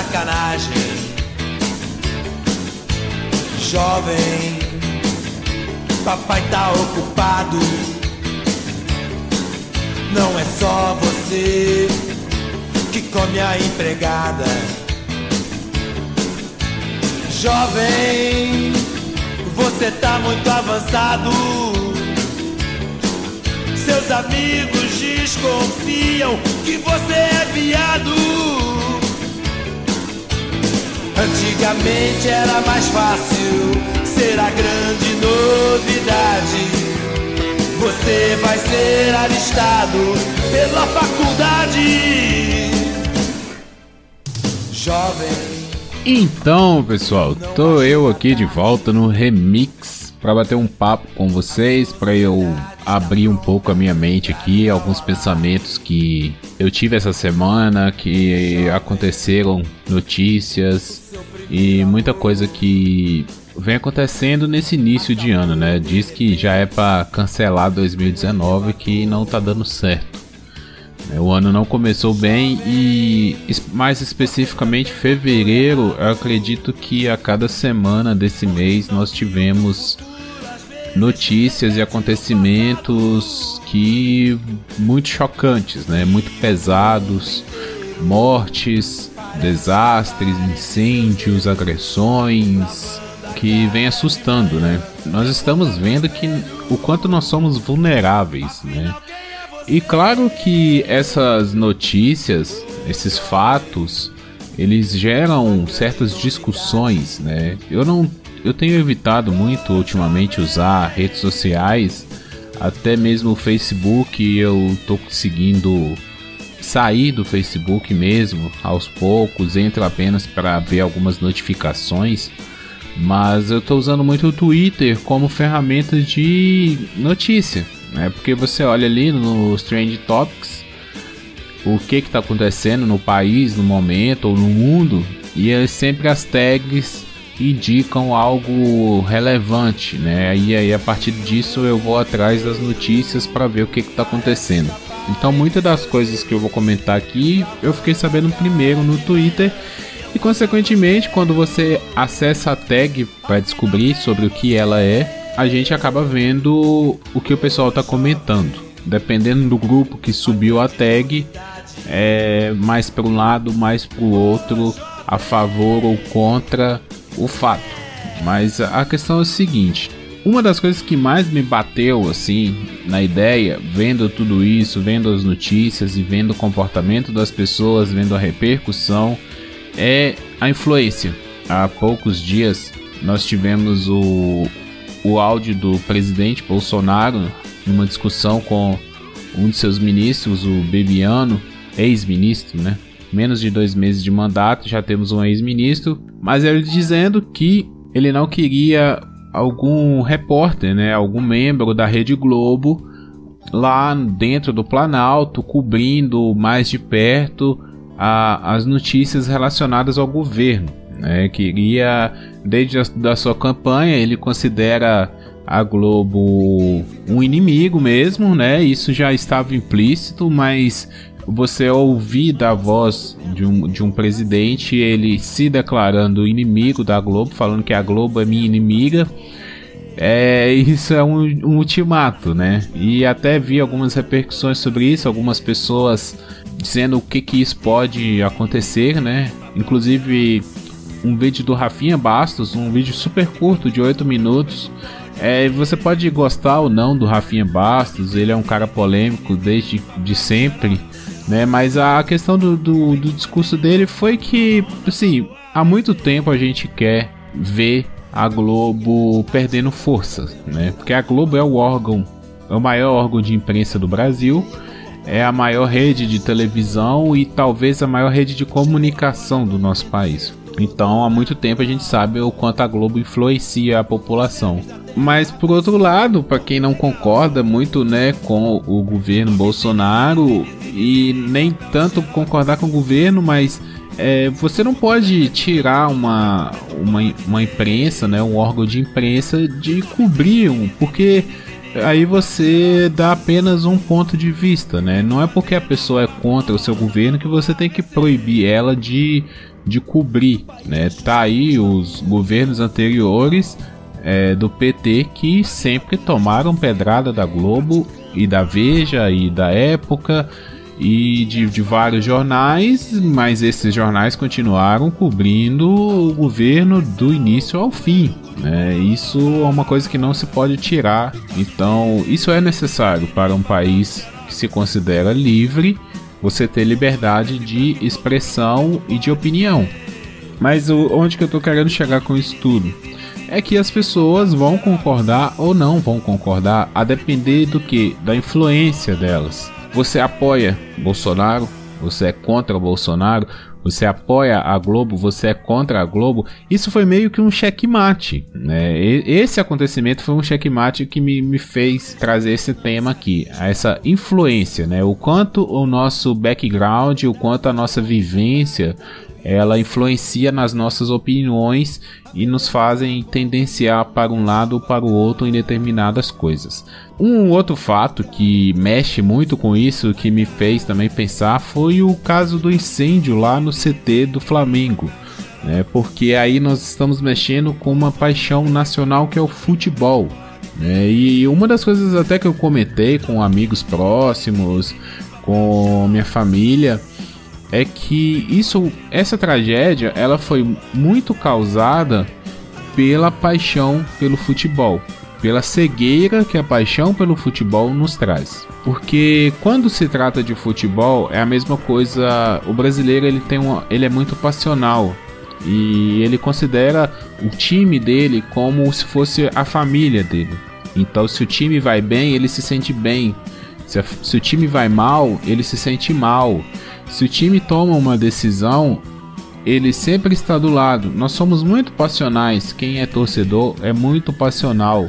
sacanagem. Jovem, papai tá ocupado. Não é só você que come a empregada. Jovem, você tá muito avançado. Seus amigos desconfiam que você é viado. Antigamente era mais fácil ser a grande novidade. Você vai ser alistado pela faculdade. Jovem. Então, pessoal, tô eu aqui de volta no Remix para bater um papo com vocês, para eu abrir um pouco a minha mente aqui, alguns pensamentos que eu tive essa semana, que aconteceram, notícias e muita coisa que vem acontecendo nesse início de ano, né? Diz que já é para cancelar 2019 que não tá dando certo. É, o ano não começou bem e, mais especificamente, fevereiro, eu acredito que a cada semana desse mês nós tivemos notícias e acontecimentos que muito chocantes, né? Muito pesados, mortes, desastres, incêndios, agressões que vem assustando, né? Nós estamos vendo que o quanto nós somos vulneráveis, né? E claro que essas notícias, esses fatos, eles geram certas discussões, né? Eu não eu tenho evitado muito ultimamente usar redes sociais, até mesmo o Facebook, eu tô conseguindo sair do Facebook mesmo aos poucos, entro apenas para ver algumas notificações, mas eu tô usando muito o Twitter como ferramenta de notícia né? Porque você olha ali nos Trend Topics o que está acontecendo no país, no momento ou no mundo, e é sempre as tags indicam algo relevante, né? E aí a partir disso eu vou atrás das notícias para ver o que está acontecendo. Então muitas das coisas que eu vou comentar aqui eu fiquei sabendo primeiro no Twitter e consequentemente quando você acessa a tag para descobrir sobre o que ela é, a gente acaba vendo o que o pessoal está comentando. Dependendo do grupo que subiu a tag, é mais para um lado, mais para o outro, a favor ou contra o fato. Mas a questão é o seguinte: uma das coisas que mais me bateu assim na ideia, vendo tudo isso, vendo as notícias e vendo o comportamento das pessoas, vendo a repercussão, é a influência. Há poucos dias nós tivemos o, o áudio do presidente Bolsonaro numa discussão com um de seus ministros, o Bebiano, ex-ministro, né? Menos de dois meses de mandato, já temos um ex-ministro, mas ele dizendo que ele não queria algum repórter, né? Algum membro da Rede Globo lá dentro do Planalto cobrindo mais de perto a, as notícias relacionadas ao governo. Né? Queria, desde a da sua campanha, ele considera a Globo um inimigo mesmo, né? Isso já estava implícito, mas você ouvir da voz de um, de um presidente ele se declarando inimigo da Globo, falando que a Globo é minha inimiga, é, isso é um, um ultimato, né? E até vi algumas repercussões sobre isso, algumas pessoas dizendo o que, que isso pode acontecer, né? Inclusive um vídeo do Rafinha Bastos, um vídeo super curto de 8 minutos. É, você pode gostar ou não do Rafinha Bastos, ele é um cara polêmico desde de sempre, né? Mas a questão do, do, do discurso dele foi que, assim, há muito tempo a gente quer ver a Globo perdendo força, né? Porque a Globo é o órgão, é o maior órgão de imprensa do Brasil, é a maior rede de televisão e talvez a maior rede de comunicação do nosso país. Então, há muito tempo a gente sabe o quanto a Globo influencia a população. Mas por outro lado, para quem não concorda muito, né, com o governo Bolsonaro e nem tanto concordar com o governo, mas é, você não pode tirar uma, uma, uma imprensa, né, um órgão de imprensa de cobrir um, porque aí você dá apenas um ponto de vista, né? Não é porque a pessoa é contra o seu governo que você tem que proibir ela de, de cobrir, né? Tá aí os governos anteriores é, do PT que sempre tomaram pedrada da Globo e da Veja e da Época e de, de, vários jornais, mas esses jornais continuaram cobrindo o governo do início ao fim. Né? Isso é uma coisa que não se pode tirar. Então, isso é necessário para um país que se considera livre, você ter liberdade de expressão e de opinião. Mas onde que eu estou querendo chegar com isso tudo? É que as pessoas vão concordar ou não vão concordar, a depender do que? Da influência delas. Você apoia Bolsonaro? Você é contra Bolsonaro? Você apoia a Globo? Você é contra a Globo? Isso foi meio que um checkmate, né? Esse acontecimento foi um checkmate que me, me fez trazer esse tema aqui, essa influência, né? O quanto o nosso background, o quanto a nossa vivência ela influencia nas nossas opiniões e nos fazem tendenciar para um lado ou para o outro em determinadas coisas. Um outro fato que mexe muito com isso, que me fez também pensar, foi o caso do incêndio lá no CT do Flamengo. Né? Porque aí nós estamos mexendo com uma paixão nacional que é o futebol. Né? E uma das coisas até que eu comentei com amigos próximos, com minha família, é que isso, essa tragédia, ela foi muito causada pela paixão pelo futebol, pela cegueira que a paixão pelo futebol nos traz. Porque quando se trata de futebol é a mesma coisa. O brasileiro ele tem uma, ele é muito passional e ele considera o time dele como se fosse a família dele. Então, se o time vai bem, ele se sente bem. Se, a, se o time vai mal, ele se sente mal. Se o time toma uma decisão, ele sempre está do lado. Nós somos muito passionais. Quem é torcedor é muito passional.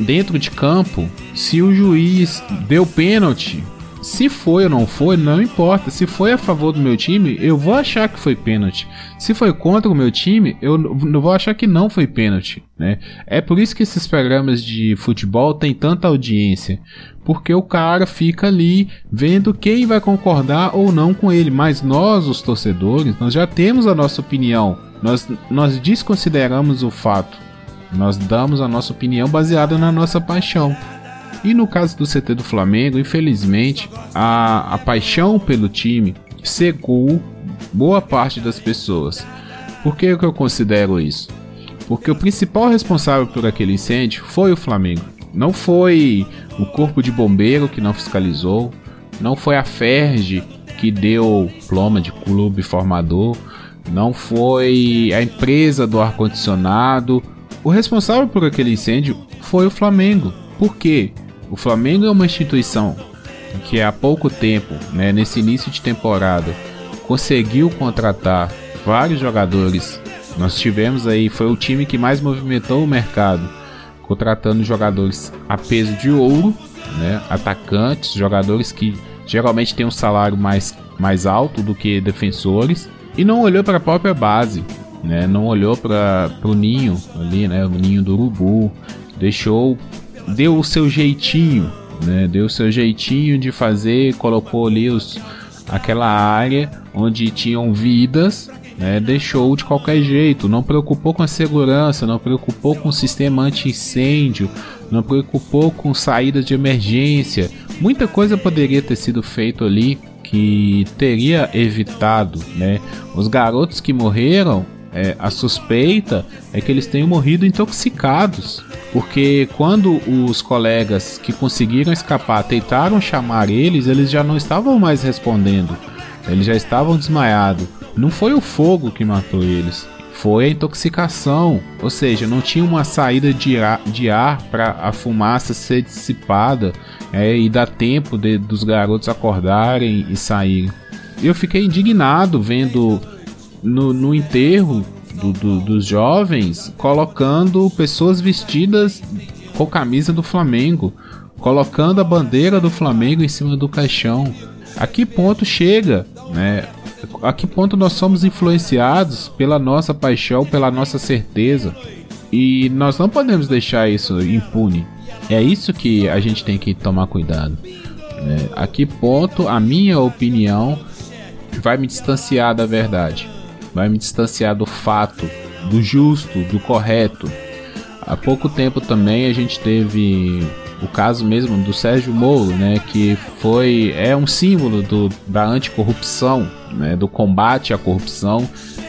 Dentro de campo, se o juiz deu pênalti, se foi ou não foi, não importa. Se foi a favor do meu time, eu vou achar que foi pênalti. Se foi contra o meu time, eu não vou achar que não foi pênalti, né? É por isso que esses programas de futebol têm tanta audiência, porque o cara fica ali vendo quem vai concordar ou não com ele. Mas nós, os torcedores, nós já temos a nossa opinião. Nós, nós desconsideramos o fato. Nós damos a nossa opinião baseada na nossa paixão. E no caso do CT do Flamengo, infelizmente, a, a paixão pelo time cegou boa parte das pessoas. Por que, que eu considero isso? Porque o principal responsável por aquele incêndio foi o Flamengo. Não foi o corpo de bombeiro que não fiscalizou, não foi a Ferge que deu ploma de clube formador, não foi a empresa do ar-condicionado. O responsável por aquele incêndio foi o Flamengo. Por quê? O Flamengo é uma instituição que há pouco tempo, né, nesse início de temporada, conseguiu contratar vários jogadores. Nós tivemos aí, foi o time que mais movimentou o mercado contratando jogadores a peso de ouro, né? atacantes, jogadores que geralmente têm um salário mais, mais alto do que defensores, e não olhou para a própria base, né? não olhou para o ninho ali, né? o ninho do urubu, deixou, deu o seu jeitinho, né? deu o seu jeitinho de fazer, colocou ali os, aquela área onde tinham vidas né, deixou de qualquer jeito, não preocupou com a segurança, não preocupou com o sistema anti-incêndio, não preocupou com saídas de emergência. Muita coisa poderia ter sido feito ali que teria evitado, né? Os garotos que morreram, é, a suspeita é que eles tenham morrido intoxicados, porque quando os colegas que conseguiram escapar tentaram chamar eles, eles já não estavam mais respondendo, eles já estavam desmaiados. Não foi o fogo que matou eles, foi a intoxicação, ou seja, não tinha uma saída de ar, ar para a fumaça ser dissipada é, e dar tempo de, dos garotos acordarem e saírem. Eu fiquei indignado vendo no, no enterro do, do, dos jovens colocando pessoas vestidas com camisa do Flamengo, colocando a bandeira do Flamengo em cima do caixão. A que ponto chega, né? a que ponto nós somos influenciados pela nossa paixão, pela nossa certeza. E nós não podemos deixar isso impune. É isso que a gente tem que tomar cuidado. Né? A que ponto a minha opinião vai me distanciar da verdade, vai me distanciar do fato, do justo, do correto. Há pouco tempo também a gente teve o caso mesmo do Sérgio Moro, né, que foi é um símbolo do, da anticorrupção, né, do combate à corrupção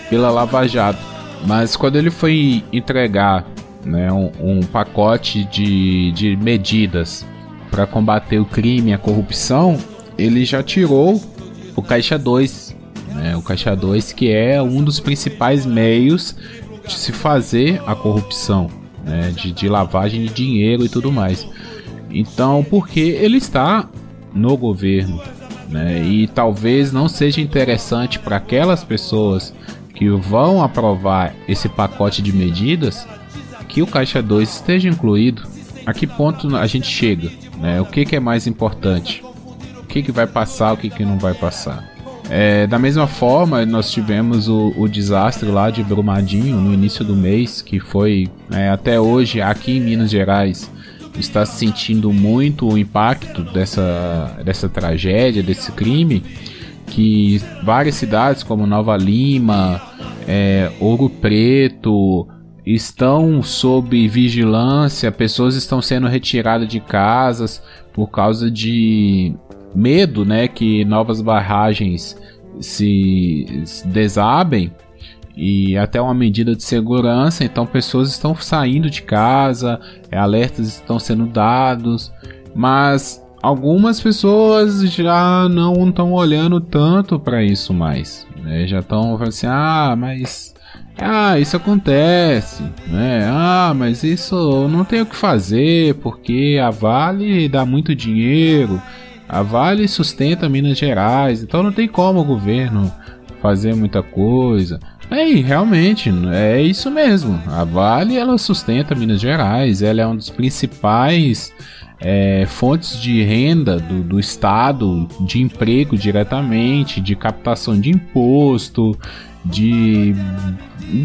pela Lava Jato. Mas quando ele foi entregar né, um, um pacote de, de medidas para combater o crime e a corrupção, ele já tirou o Caixa 2. Né, o Caixa 2 que é um dos principais meios de se fazer a corrupção, né, de, de lavagem de dinheiro e tudo mais. Então, porque ele está no governo, né, e talvez não seja interessante para aquelas pessoas que vão aprovar esse pacote de medidas que o Caixa 2 esteja incluído. A que ponto a gente chega? Né? O que, que é mais importante? O que, que vai passar, o que, que não vai passar? É, da mesma forma, nós tivemos o, o, desastre lá de Brumadinho no início do mês, que foi é, até hoje aqui em Minas Gerais está sentindo muito o impacto dessa, dessa tragédia, desse crime, que várias cidades como Nova Lima, é, Ouro Preto estão sob vigilância, pessoas estão sendo retiradas de casas por causa de medo, né, que novas barragens se desabem e até uma medida de segurança, então pessoas estão saindo de casa, é, alertas estão sendo dados, mas algumas pessoas já não estão olhando tanto para isso mais, né? já estão falando assim, ah, mas ah, isso acontece, né? Ah, mas isso não tem o que fazer porque a Vale dá muito dinheiro, a Vale sustenta Minas Gerais, então não tem como o governo fazer muita coisa. É, realmente, é isso mesmo. A Vale ela sustenta Minas Gerais, ela é um dos principais é, fontes de renda do, do estado, de emprego diretamente, de captação de imposto, de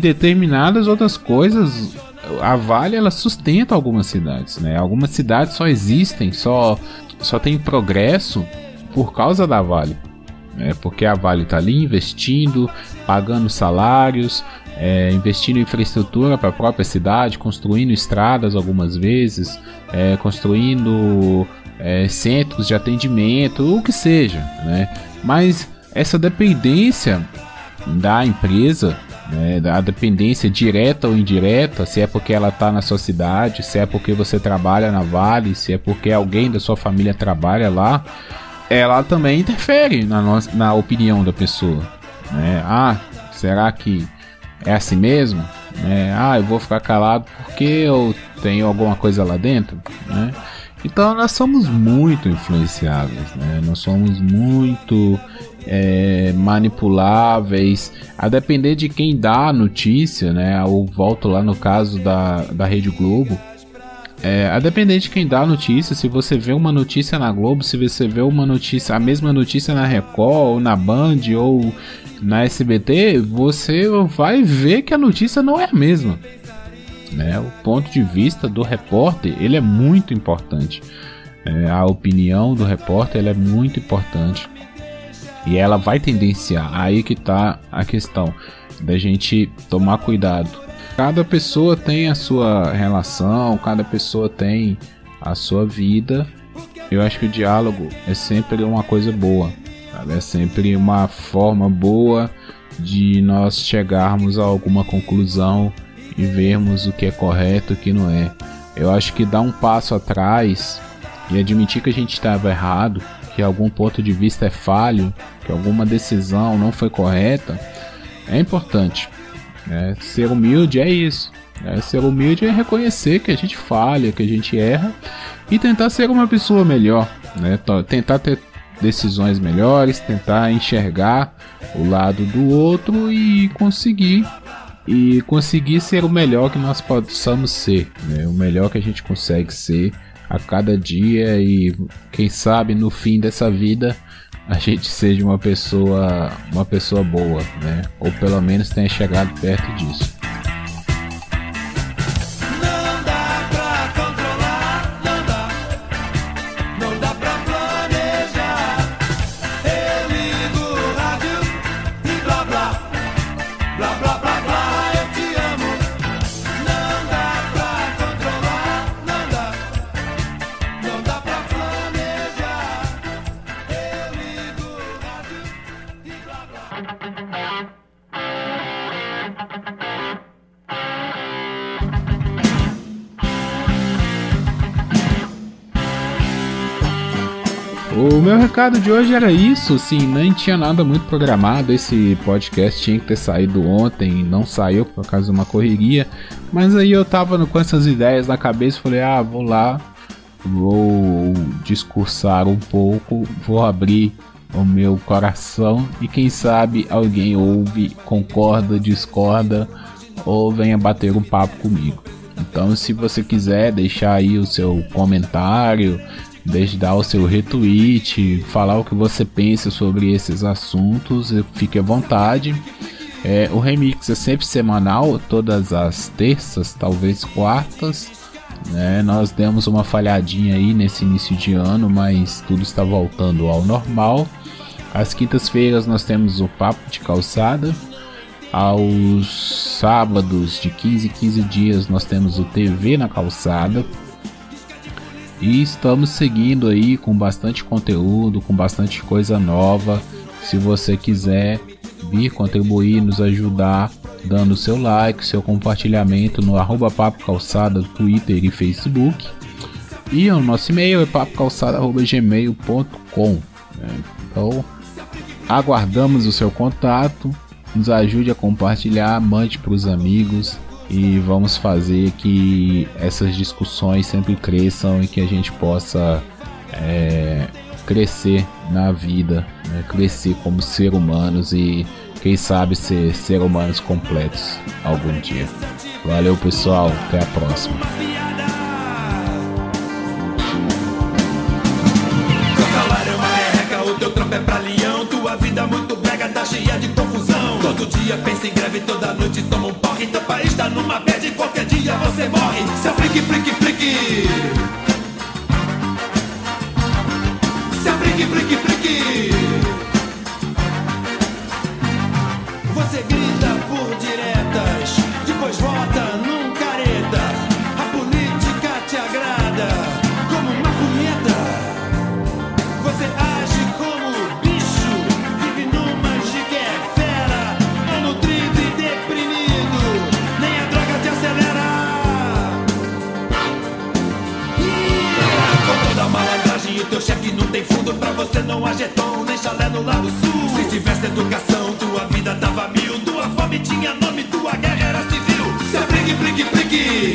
determinadas outras coisas. A Vale ela sustenta algumas cidades, né? Algumas cidades só existem, só só tem progresso por causa da Vale. É, porque a Vale está ali investindo, pagando salários, é, investindo em infraestrutura para a própria cidade, construindo estradas algumas vezes, é, construindo é, centros de atendimento, o que seja, né? Mas essa dependência da empresa, né, da dependência direta ou indireta, se é porque ela está na sua cidade, se é porque você trabalha na Vale, se é porque alguém da sua família trabalha lá, ela também interfere na, nossa, na opinião da pessoa. Né? Ah, será que é assim mesmo? É, ah, eu vou ficar calado porque eu tenho alguma coisa lá dentro, né? Então nós somos muito influenciáveis, né? Nós somos muito é, manipuláveis, a depender de quem dá a notícia, né? Eu volto lá no caso da, da Rede Globo. É, a depender de quem dá a notícia, se você vê uma notícia na Globo, se você vê uma notícia, a mesma notícia na Record, ou na Band, ou na SBT, você vai ver que a notícia não é a mesma. Né? O ponto de vista do repórter ele é muito importante. É, a opinião do repórter é muito importante e ela vai tendenciar. Aí que está a questão da gente tomar cuidado. Cada pessoa tem a sua relação, cada pessoa tem a sua vida. Eu acho que o diálogo é sempre uma coisa boa. É sempre uma forma boa de nós chegarmos a alguma conclusão e vermos o que é correto e o que não é. Eu acho que dar um passo atrás e admitir que a gente estava errado, que algum ponto de vista é falho, que alguma decisão não foi correta, é importante. Né? Ser humilde é isso. Né? Ser humilde é reconhecer que a gente falha, que a gente erra e tentar ser uma pessoa melhor. Né? Tentar ter decisões melhores, tentar enxergar o lado do outro e conseguir e conseguir ser o melhor que nós possamos ser, né? o melhor que a gente consegue ser a cada dia e quem sabe no fim dessa vida a gente seja uma pessoa uma pessoa boa, né? Ou pelo menos tenha chegado perto disso. Recado de hoje era isso, assim, nem tinha nada muito programado. Esse podcast tinha que ter saído ontem, não saiu por causa de uma correria. Mas aí eu tava com essas ideias na cabeça, falei, ah, vou lá, vou discursar um pouco, vou abrir o meu coração e quem sabe alguém ouve, concorda, discorda ou venha bater um papo comigo. Então, se você quiser deixar aí o seu comentário, Deixe dar o seu retweet, falar o que você pensa sobre esses assuntos, fique à vontade. É, o remix é sempre semanal, todas as terças, talvez quartas. Né? Nós demos uma falhadinha aí nesse início de ano, mas tudo está voltando ao normal. Às quintas-feiras nós temos o Papo de Calçada. Aos sábados de 15 em 15 dias nós temos o TV na Calçada. E estamos seguindo aí com bastante conteúdo, com bastante coisa nova. Se você quiser vir contribuir, nos ajudar, dando seu like, seu compartilhamento no arroba Papo Calçada, Twitter e Facebook. E o nosso e-mail é papocalçada.gmail.com né? Então, aguardamos o seu contato, nos ajude a compartilhar, mande para os amigos, e vamos fazer que essas discussões sempre cresçam e que a gente possa é, crescer na vida, né? crescer como ser humanos e quem sabe ser ser humanos completos algum dia. Valeu pessoal, até a próxima. é tá pensa em greve, toda noite toma um porre. Teu país tá numa bad, qualquer dia você morre. Seu frique, frique, frique. Seu frique, frique, frique. Você grita por diretas, mundo pra você não há jeton, nem chalé no Lago Sul. Se tivesse educação, tua vida tava mil. Tua fome tinha nome, tua guerra era civil. Se abrigue, brigue, brigue.